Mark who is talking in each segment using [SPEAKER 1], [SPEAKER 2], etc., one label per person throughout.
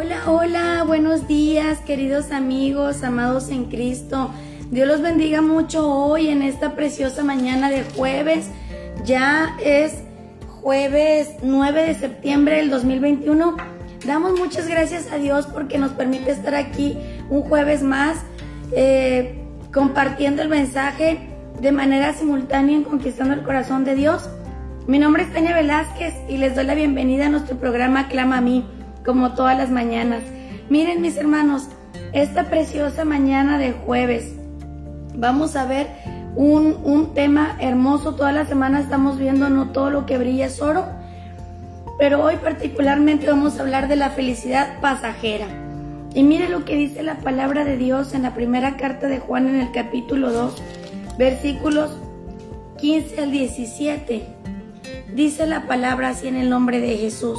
[SPEAKER 1] Hola, hola, buenos días queridos amigos, amados en Cristo. Dios los bendiga mucho hoy en esta preciosa mañana de jueves. Ya es jueves 9 de septiembre del 2021. Damos muchas gracias a Dios porque nos permite estar aquí un jueves más eh, compartiendo el mensaje de manera simultánea en Conquistando el Corazón de Dios. Mi nombre es Tania Velázquez y les doy la bienvenida a nuestro programa Clama a mí como todas las mañanas. Miren mis hermanos, esta preciosa mañana de jueves vamos a ver un, un tema hermoso. Toda la semana estamos viendo no todo lo que brilla es oro, pero hoy particularmente vamos a hablar de la felicidad pasajera. Y mire lo que dice la palabra de Dios en la primera carta de Juan en el capítulo 2, versículos 15 al 17. Dice la palabra así en el nombre de Jesús.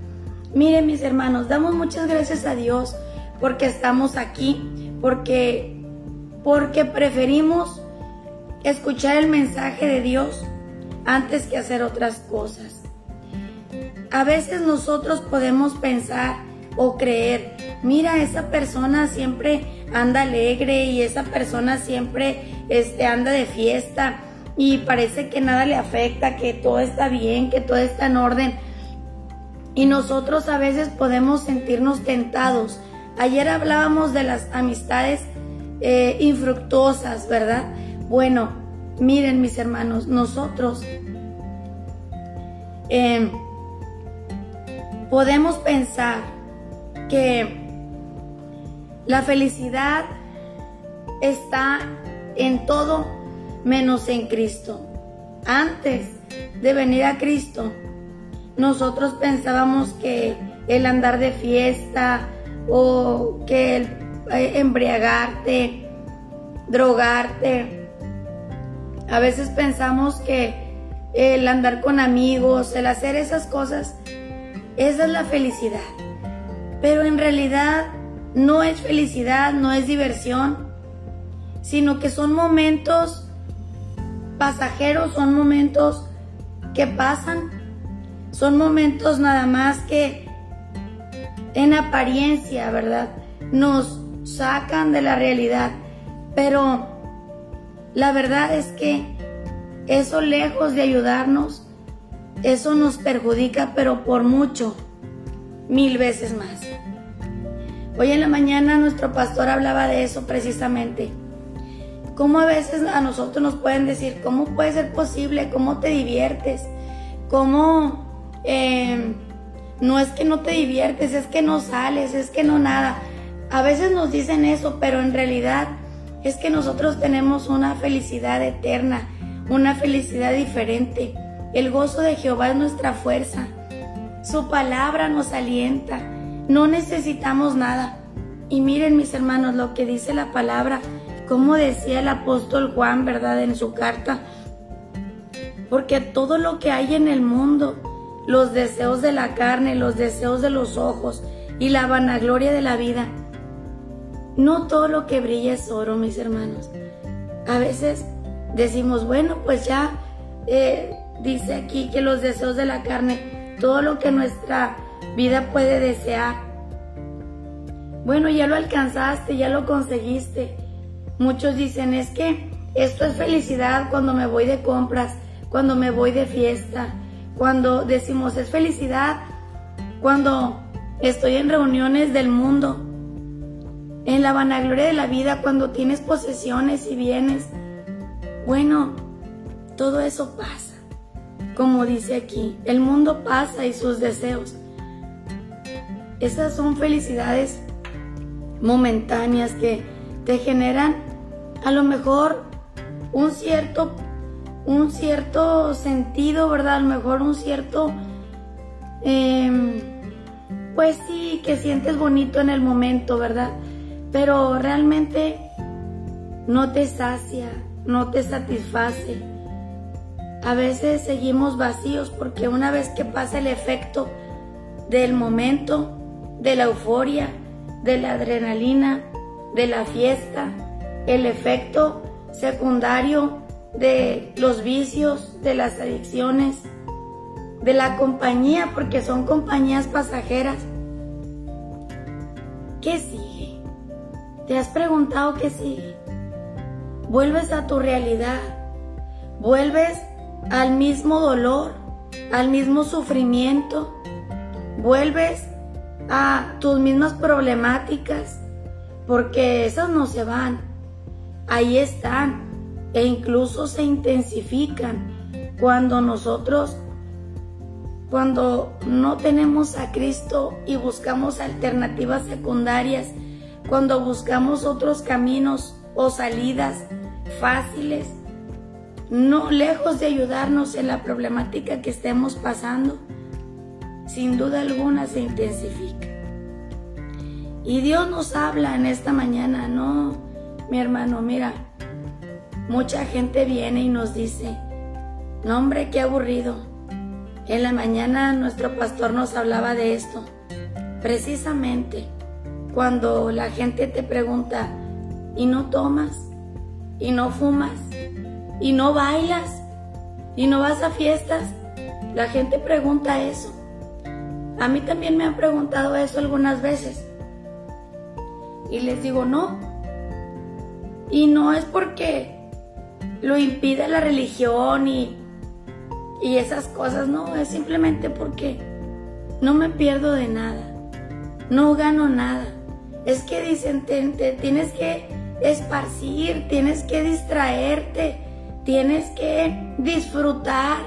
[SPEAKER 1] Miren mis hermanos, damos muchas gracias a Dios porque estamos aquí, porque, porque preferimos escuchar el mensaje de Dios antes que hacer otras cosas. A veces nosotros podemos pensar o creer, mira, esa persona siempre anda alegre y esa persona siempre este, anda de fiesta y parece que nada le afecta, que todo está bien, que todo está en orden. Y nosotros a veces podemos sentirnos tentados. Ayer hablábamos de las amistades eh, infructuosas, ¿verdad? Bueno, miren mis hermanos, nosotros em, podemos pensar que la felicidad está en todo menos en Cristo. Antes de venir a Cristo, nosotros pensábamos que el andar de fiesta o que el eh, embriagarte, drogarte, a veces pensamos que el andar con amigos, el hacer esas cosas, esa es la felicidad. Pero en realidad no es felicidad, no es diversión, sino que son momentos pasajeros, son momentos que pasan son momentos nada más que en apariencia, ¿verdad? Nos sacan de la realidad. Pero la verdad es que eso lejos de ayudarnos, eso nos perjudica, pero por mucho, mil veces más. Hoy en la mañana nuestro pastor hablaba de eso precisamente. Cómo a veces a nosotros nos pueden decir, ¿cómo puede ser posible? ¿Cómo te diviertes? ¿Cómo eh, no es que no te diviertes, es que no sales, es que no nada. A veces nos dicen eso, pero en realidad es que nosotros tenemos una felicidad eterna, una felicidad diferente. El gozo de Jehová es nuestra fuerza. Su palabra nos alienta. No necesitamos nada. Y miren mis hermanos lo que dice la palabra, como decía el apóstol Juan, ¿verdad? En su carta. Porque todo lo que hay en el mundo, los deseos de la carne, los deseos de los ojos y la vanagloria de la vida. No todo lo que brilla es oro, mis hermanos. A veces decimos, bueno, pues ya eh, dice aquí que los deseos de la carne, todo lo que nuestra vida puede desear. Bueno, ya lo alcanzaste, ya lo conseguiste. Muchos dicen, es que esto es felicidad cuando me voy de compras, cuando me voy de fiesta, cuando decimos es felicidad, cuando estoy en reuniones del mundo, en la vanagloria de la vida, cuando tienes posesiones y bienes. Bueno, todo eso pasa. Como dice aquí, el mundo pasa y sus deseos. Esas son felicidades momentáneas que te generan a lo mejor un cierto un cierto sentido, ¿verdad? A lo mejor un cierto, em, pues sí, que sientes bonito en el momento, ¿verdad? Pero realmente no te sacia, no te satisface. A veces seguimos vacíos porque una vez que pasa el efecto del momento, de la euforia, de la adrenalina, de la fiesta, el efecto secundario de los vicios, de las adicciones, de la compañía, porque son compañías pasajeras. ¿Qué sigue? ¿Te has preguntado qué sigue? Vuelves a tu realidad, vuelves al mismo dolor, al mismo sufrimiento, vuelves a tus mismas problemáticas, porque esas no se van, ahí están e incluso se intensifican cuando nosotros, cuando no tenemos a Cristo y buscamos alternativas secundarias, cuando buscamos otros caminos o salidas fáciles, no lejos de ayudarnos en la problemática que estemos pasando, sin duda alguna se intensifica. Y Dios nos habla en esta mañana, no, mi hermano, mira, mucha gente viene y nos dice, no hombre, qué aburrido. En la mañana nuestro pastor nos hablaba de esto. Precisamente cuando la gente te pregunta, ¿y no tomas? ¿Y no fumas? ¿Y no bailas? ¿Y no vas a fiestas? La gente pregunta eso. A mí también me han preguntado eso algunas veces. Y les digo, no. Y no es porque lo impide la religión y, y esas cosas, no, es simplemente porque no me pierdo de nada, no gano nada. Es que dicen, te, tienes que esparcir, tienes que distraerte, tienes que disfrutar.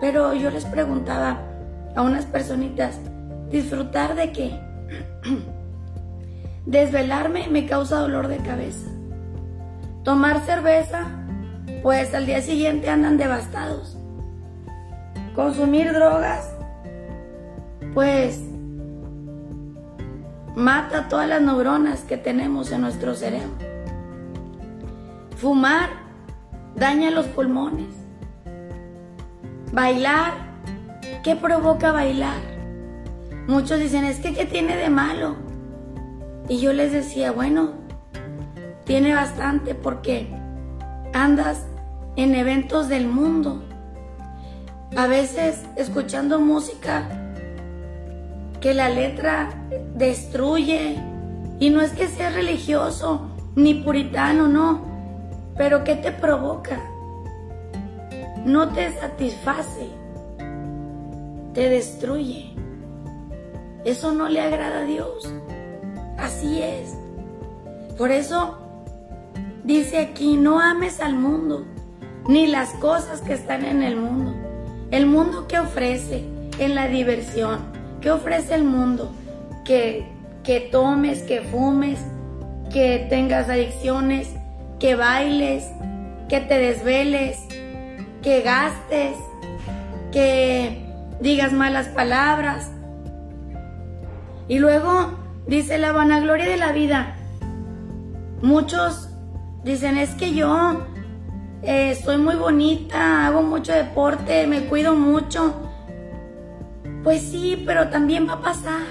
[SPEAKER 1] Pero yo les preguntaba a unas personitas, ¿disfrutar de qué? Desvelarme me causa dolor de cabeza. Tomar cerveza, pues al día siguiente andan devastados. Consumir drogas, pues mata todas las neuronas que tenemos en nuestro cerebro. Fumar daña los pulmones. Bailar, ¿qué provoca bailar? Muchos dicen, es que ¿qué tiene de malo? Y yo les decía, bueno, tiene bastante porque andas en eventos del mundo. A veces escuchando música que la letra destruye. Y no es que sea religioso ni puritano, no. Pero ¿qué te provoca? No te satisface. Te destruye. Eso no le agrada a Dios. Así es. Por eso Dice aquí, no ames al mundo, ni las cosas que están en el mundo. El mundo que ofrece en la diversión, que ofrece el mundo, que, que tomes, que fumes, que tengas adicciones, que bailes, que te desveles, que gastes, que digas malas palabras. Y luego dice la vanagloria de la vida. Muchos Dicen, es que yo eh, soy muy bonita, hago mucho deporte, me cuido mucho. Pues sí, pero también va a pasar.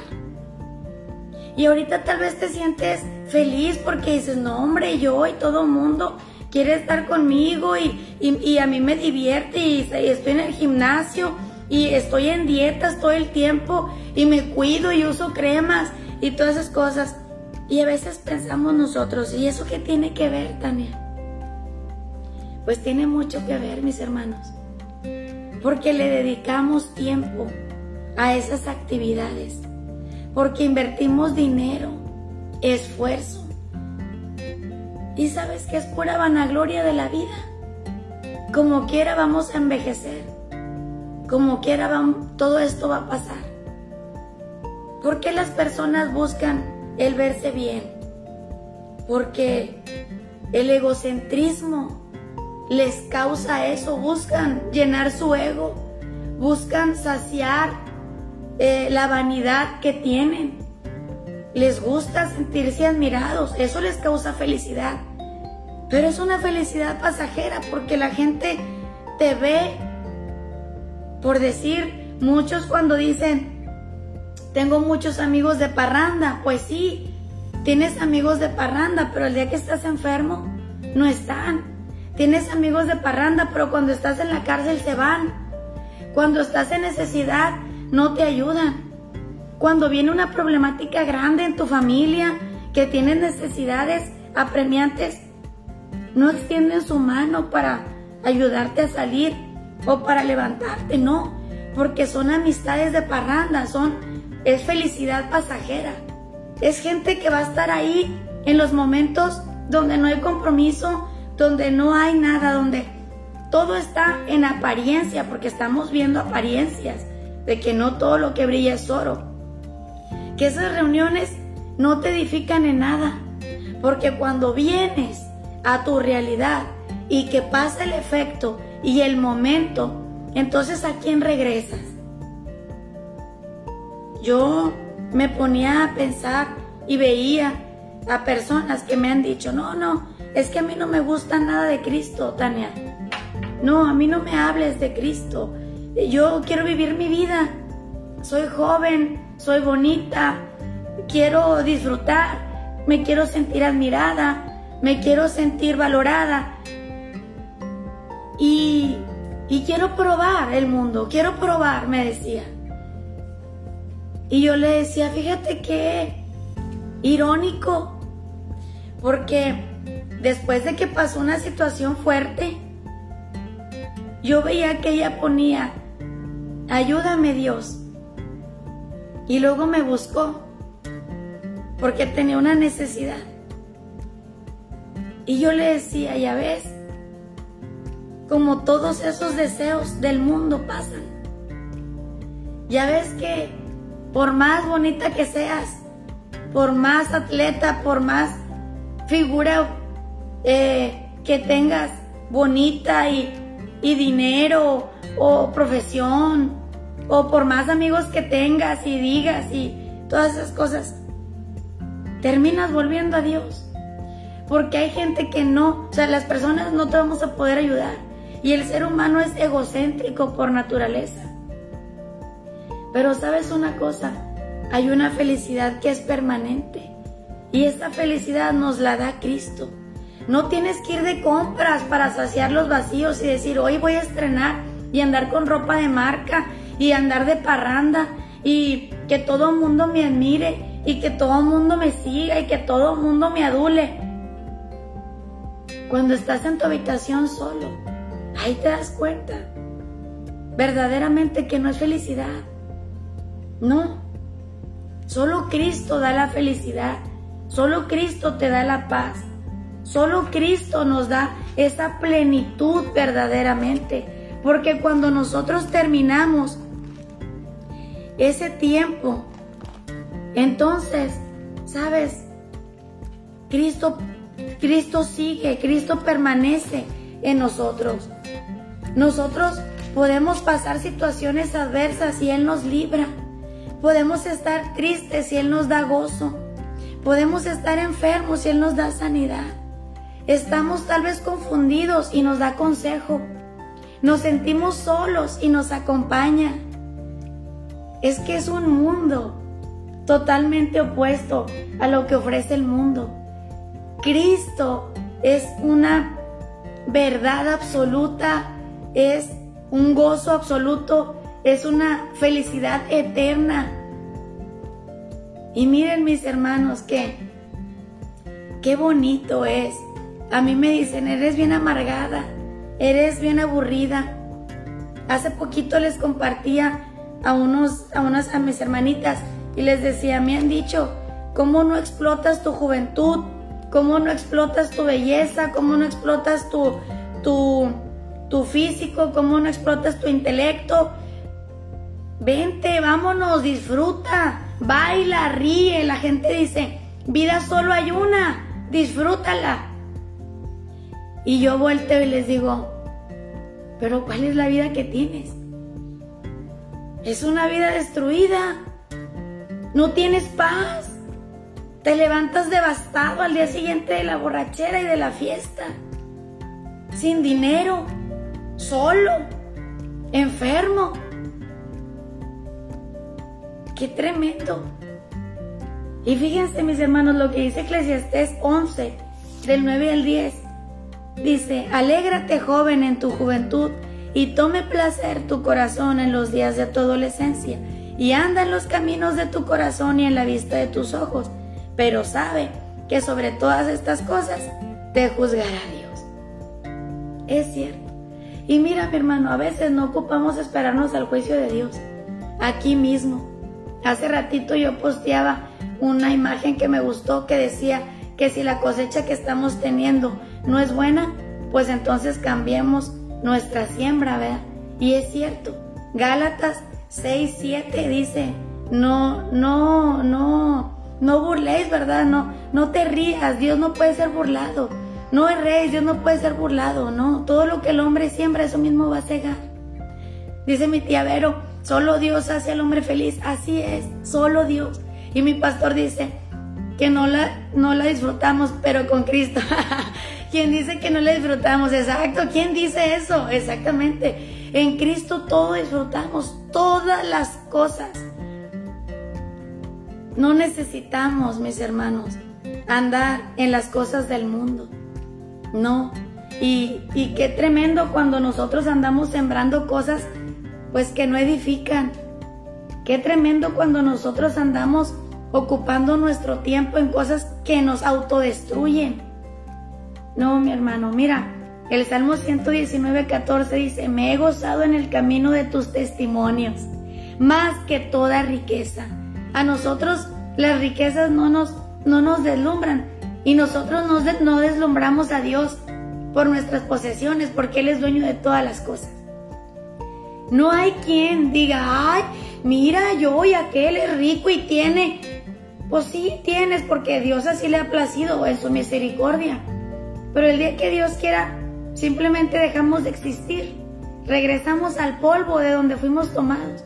[SPEAKER 1] Y ahorita tal vez te sientes feliz porque dices, no hombre, yo y todo el mundo quiere estar conmigo y, a mí me divierte y, y estoy en el gimnasio y estoy en dietas todo el tiempo y me cuido y uso cremas y todas esas cosas. Y a veces pensamos nosotros, ¿y eso qué tiene que ver, Tania? Pues tiene mucho que ver, mis hermanos, porque le dedicamos tiempo a esas actividades, porque invertimos dinero, esfuerzo. Y sabes que es pura vanagloria de la vida. Como quiera vamos a envejecer, como quiera todo esto va a pasar. ¿Por qué las personas buscan el verse bien, porque el egocentrismo les causa eso, buscan llenar su ego, buscan saciar eh, la vanidad que tienen. Les gusta sentirse admirados, eso les causa felicidad. Pero es una felicidad pasajera porque la gente te ve, por decir, muchos cuando dicen, tengo muchos amigos de parranda, pues sí, tienes amigos de parranda, pero el día que estás enfermo, no están. Tienes amigos de parranda, pero cuando estás en la cárcel se van. Cuando estás en necesidad, no te ayudan. Cuando viene una problemática grande en tu familia, que tienes necesidades apremiantes, no extienden su mano para ayudarte a salir o para levantarte, no, porque son amistades de parranda, son es felicidad pasajera. Es gente que va a estar ahí en los momentos donde no hay compromiso, donde no hay nada, donde todo está en apariencia, porque estamos viendo apariencias de que no todo lo que brilla es oro. Que esas reuniones no te edifican en nada, porque cuando vienes a tu realidad y que pasa el efecto y el momento, entonces ¿a quién regresas? Yo me ponía a pensar y veía a personas que me han dicho, no, no, es que a mí no me gusta nada de Cristo, Tania. No, a mí no me hables de Cristo. Yo quiero vivir mi vida. Soy joven, soy bonita, quiero disfrutar, me quiero sentir admirada, me quiero sentir valorada y, quiero probar el mundo, quiero probar, me decía. Y yo le decía, fíjate qué irónico, porque después de que pasó una situación fuerte, yo veía que ella ponía, ayúdame Dios. Y luego me buscó, porque tenía una necesidad. Y yo le decía, ya ves, como todos esos deseos del mundo pasan. Ya ves que por más bonita que seas, por más atleta, por más figura eh, que tengas bonita y, y dinero o profesión, o por más amigos que tengas y digas y todas esas cosas, terminas volviendo a Dios porque hay gente que no, o sea, las personas no te vamos a poder ayudar. Y el ser humano es egocéntrico por naturaleza. Pero sabes una cosa, hay una felicidad que es permanente. Y esa felicidad nos la da Cristo. No tienes que ir de compras para saciar los vacíos y decir, hoy voy a estrenar y andar con ropa de marca y andar de parranda y que todo el mundo me admire y que todo el mundo me siga y que todo el mundo me adule. Cuando estás en tu habitación solo, ahí te das cuenta verdaderamente que no es felicidad. No, solo Cristo da la felicidad, solo Cristo te da la paz, solo Cristo nos da esa plenitud verdaderamente. Porque cuando nosotros terminamos ese tiempo, entonces, ¿sabes? Cristo Cristo sigue, Cristo permanece en nosotros. Nosotros podemos pasar situaciones adversas y Él nos libra. Podemos estar tristes y Él nos da gozo. Podemos estar enfermos y Él nos da sanidad. Estamos tal vez confundidos y nos da consejo. Nos sentimos solos y nos acompaña. Es que es un mundo totalmente opuesto a lo que ofrece el mundo. Cristo es una verdad absoluta, es un gozo absoluto, es una felicidad eterna. Y miren mis hermanos que qué bonito es. A mí me dicen, eres bien amargada, eres bien aburrida. Hace poquito les compartía a unos a unas a mis hermanitas y les decía, me han dicho, ¿cómo no explotas tu juventud? cómo no explotas tu belleza, cómo no explotas tu, tu, tu físico, cómo no explotas tu intelecto. Vente, vámonos, disfruta, baila, ríe. La gente dice, vida solo hay una, disfrútala. Y yo vuelto y les digo, pero ¿cuál es la vida que tienes? Es una vida destruida. No tienes paz. Te levantas devastado al día siguiente de la borrachera y de la fiesta. Sin dinero. Solo. Enfermo. Qué tremendo. Y fíjense mis hermanos lo que dice Eclesiastés 11, del 9 al 10. Dice, alégrate joven en tu juventud y tome placer tu corazón en los días de tu adolescencia y anda en los caminos de tu corazón y en la vista de tus ojos, pero sabe que sobre todas estas cosas te juzgará Dios. Es cierto. Y mira mi hermano, a veces no ocupamos esperarnos al juicio de Dios, aquí mismo. Hace ratito yo posteaba una imagen que me gustó que decía que si la cosecha que estamos teniendo no es buena, pues entonces cambiemos nuestra siembra, ¿verdad? Y es cierto, Gálatas 6, 7 dice, no, no, no, no burléis, ¿verdad? No, no te rías, Dios no puede ser burlado. No erréis, Dios no puede ser burlado, no. Todo lo que el hombre siembra, eso mismo va a cegar. Dice mi tía Vero, solo Dios hace al hombre feliz. Así es, solo Dios. Y mi pastor dice que no la, no la disfrutamos, pero con Cristo. ¿Quién dice que no la disfrutamos? Exacto, ¿quién dice eso? Exactamente. En Cristo todo disfrutamos, todas las cosas. No necesitamos, mis hermanos, andar en las cosas del mundo. No. Y, y qué tremendo cuando nosotros andamos sembrando cosas pues que no edifican. Qué tremendo cuando nosotros andamos ocupando nuestro tiempo en cosas que nos autodestruyen. No, mi hermano, mira, el Salmo 119, 14 dice, me he gozado en el camino de tus testimonios, más que toda riqueza. A nosotros las riquezas no nos, no nos deslumbran y nosotros no, no deslumbramos a Dios por nuestras posesiones porque Él es dueño de todas las cosas. No hay quien diga, ay, mira, yo y aquel es rico y tiene pues sí, tienes porque Dios así le ha placido en su misericordia. Pero el día que Dios quiera, simplemente dejamos de existir. Regresamos al polvo de donde fuimos tomados.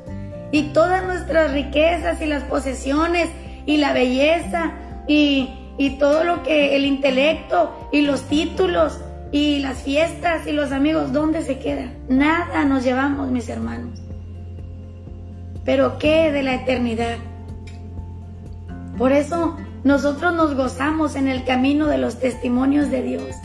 [SPEAKER 1] Y todas nuestras riquezas y las posesiones y la belleza y, y todo lo que el intelecto y los títulos y las fiestas y los amigos, ¿dónde se queda? Nada nos llevamos, mis hermanos. Pero ¿qué de la eternidad? Por eso nosotros nos gozamos en el camino de los testimonios de Dios.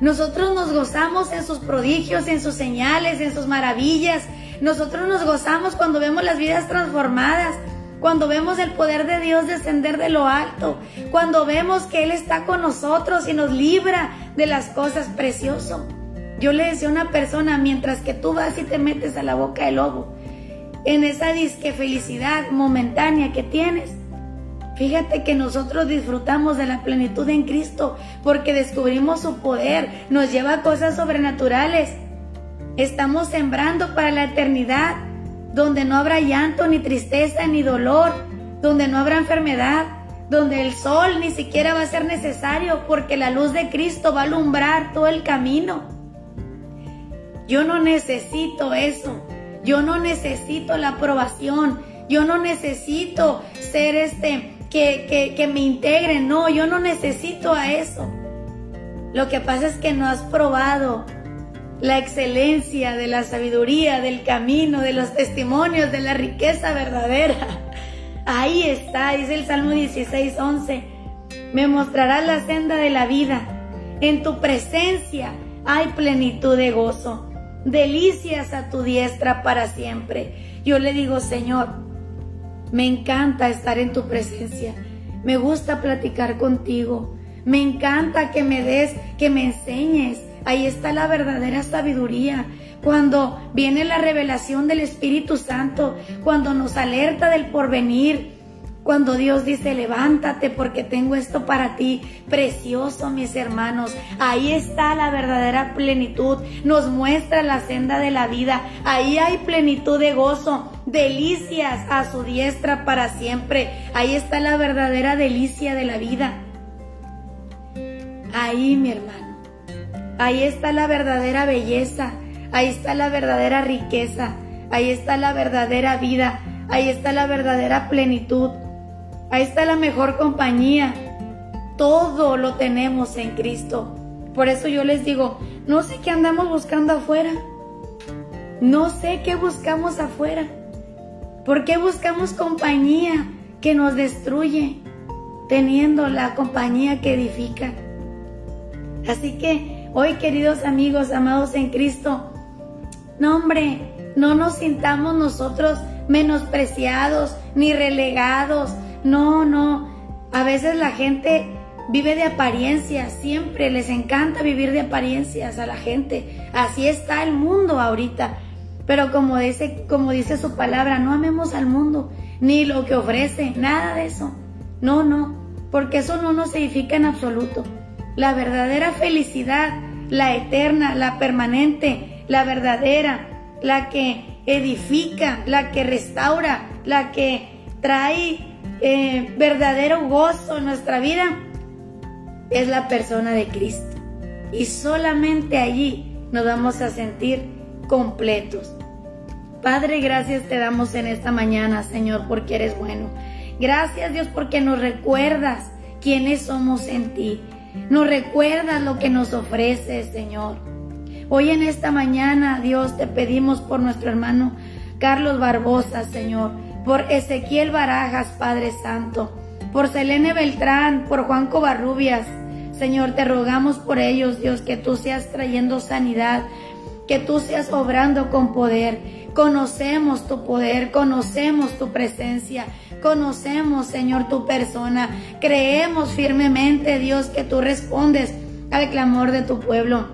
[SPEAKER 1] Nosotros nos gozamos en sus prodigios, en sus señales, en sus maravillas. Nosotros nos gozamos cuando vemos las vidas transformadas, cuando vemos el poder de Dios descender de lo alto, cuando vemos que Él está con nosotros y nos libra de las cosas preciosas. Yo le decía a una persona, mientras que tú vas y te metes a la boca del lobo, en esa disque felicidad momentánea que tienes, Fíjate que nosotros disfrutamos de la plenitud en Cristo porque descubrimos su poder, nos lleva a cosas sobrenaturales. Estamos sembrando para la eternidad, donde no habrá llanto, ni tristeza, ni dolor, donde no habrá enfermedad, donde el sol ni siquiera va a ser necesario porque la luz de Cristo va a alumbrar todo el camino. Yo no necesito eso, yo no necesito la aprobación, yo no necesito ser este que, me integren. No, yo no necesito a eso. Lo que pasa es que no has probado la excelencia de la sabiduría, del camino, de los testimonios, de la riqueza verdadera. Ahí está, dice el Salmo 16, 11. Me mostrarás la senda de la vida. En tu presencia hay plenitud de gozo. Delicias a tu diestra para siempre. Yo le digo, Señor, me encanta estar en tu presencia. Me gusta platicar contigo. Me encanta que me des, que me enseñes. Ahí está la verdadera sabiduría. Cuando viene la revelación del Espíritu Santo, cuando nos alerta del porvenir, cuando Dios dice, levántate porque tengo esto para ti, precioso mis hermanos, ahí está la verdadera plenitud, nos muestra la senda de la vida, ahí hay plenitud de gozo, delicias a su diestra para siempre, ahí está la verdadera delicia de la vida. Ahí mi hermano, ahí está la verdadera belleza, ahí está la verdadera riqueza, Ahí está la verdadera vida, ahí está la verdadera plenitud, ahí está la mejor compañía. Todo lo tenemos en Cristo. Por eso yo les digo, no sé qué andamos buscando afuera. No sé qué buscamos afuera. ¿Por qué buscamos compañía que nos destruye teniendo la compañía que edifica? Así que hoy, queridos amigos, amados en Cristo, no hombre, no nos sintamos nosotros menospreciados ni relegados. No, no. A veces la gente vive de apariencias, siempre les encanta vivir de apariencias a la gente. Así está el mundo ahorita. Pero como dice, como dice su palabra, no amemos al mundo, ni lo que ofrece, nada de eso. No, no, porque eso no nos edifica en absoluto. La verdadera felicidad, la eterna, la permanente, la verdadera, la que edifica, la que restaura, la que trae eh, verdadero gozo en nuestra vida, es la persona de Cristo. Y solamente allí nos vamos a sentir completos. Padre, gracias te damos en esta mañana, Señor, porque eres bueno. Gracias, Dios, porque nos recuerdas quiénes somos en ti. Nos recuerdas lo que nos ofreces, Señor. Hoy en esta mañana, Dios, te pedimos por nuestro hermano Carlos Barbosa, Señor, por Ezequiel Barajas, Padre Santo, por Selene Beltrán, por Juan Covarrubias. Señor, te rogamos por ellos, Dios, que tú seas trayendo sanidad, que tú seas obrando con poder. Conocemos tu poder, conocemos tu presencia. Conocemos, Señor, tu persona. Creemos firmemente, Dios, que tú respondes al clamor de tu pueblo.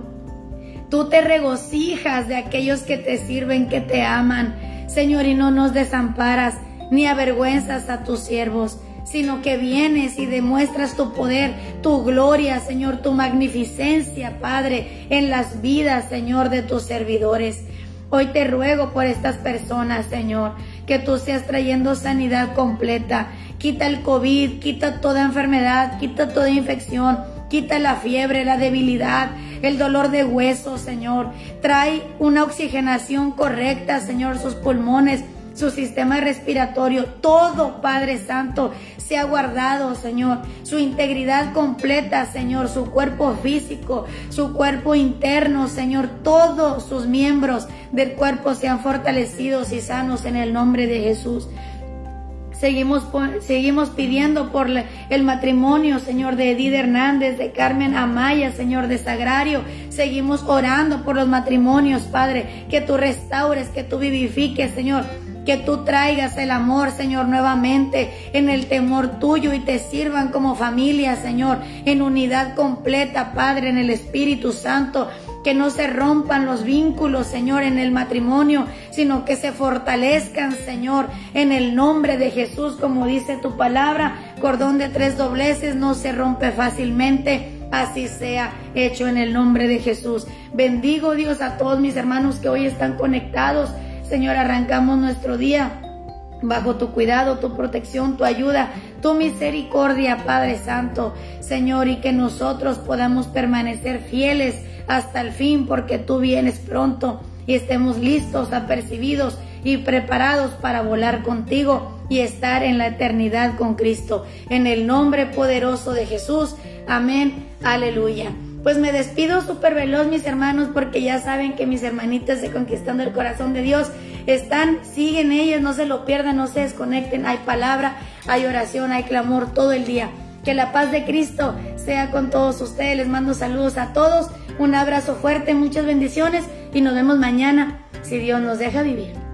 [SPEAKER 1] Tú te regocijas de aquellos que te sirven, que te aman, Señor, y no nos desamparas ni avergüenzas a tus siervos, sino que vienes y demuestras tu poder, tu gloria, Señor, tu magnificencia, Padre, en las vidas, Señor, de tus servidores. Hoy te ruego por estas personas, Señor, que tú seas trayendo sanidad completa. Quita el COVID, quita toda enfermedad, quita toda infección, quita la fiebre, la debilidad, el dolor de huesos, Señor. Trae una oxigenación correcta, Señor, sus pulmones, su sistema respiratorio, todo, Padre Santo, se ha guardado, Señor, su integridad completa, Señor, su cuerpo físico, su cuerpo interno, Señor, todos sus miembros del cuerpo sean fortalecidos y sanos en el nombre de Jesús. Seguimos, seguimos pidiendo por el matrimonio, Señor, de Edith Hernández, de Carmen Amaya, Señor, de Sagrario. Seguimos orando por los matrimonios, Padre, que tú restaures, que tú vivifiques, Señor que tú traigas el amor, Señor, nuevamente en el temor tuyo y te sirvan como familia, Señor, en unidad completa, Padre, en el Espíritu Santo. Que no se rompan los vínculos, Señor, en el matrimonio, sino que se fortalezcan, Señor, en el nombre de Jesús, como dice tu palabra. Cordón de tres dobleces no se rompe fácilmente. Así sea hecho en el nombre de Jesús. Bendigo Dios a todos mis hermanos que hoy están conectados Señor, arrancamos nuestro día bajo tu cuidado, tu protección, tu ayuda, tu misericordia, Padre Santo, Señor, y que nosotros podamos permanecer fieles hasta el fin, porque tú vienes pronto y estemos listos, apercibidos y preparados para volar contigo y estar en la eternidad con Cristo. En el nombre poderoso de Jesús. Amén. Aleluya. Pues me despido súper veloz, mis hermanos, porque ya saben que mis hermanitas de Conquistando el Corazón de Dios están, siguen ellas, no se lo pierdan, no se desconecten. Hay palabra, hay oración, hay clamor todo el día. Que la paz de Cristo sea con todos ustedes. Les mando saludos a todos. Un abrazo fuerte, muchas bendiciones y nos vemos mañana, si Dios nos deja vivir.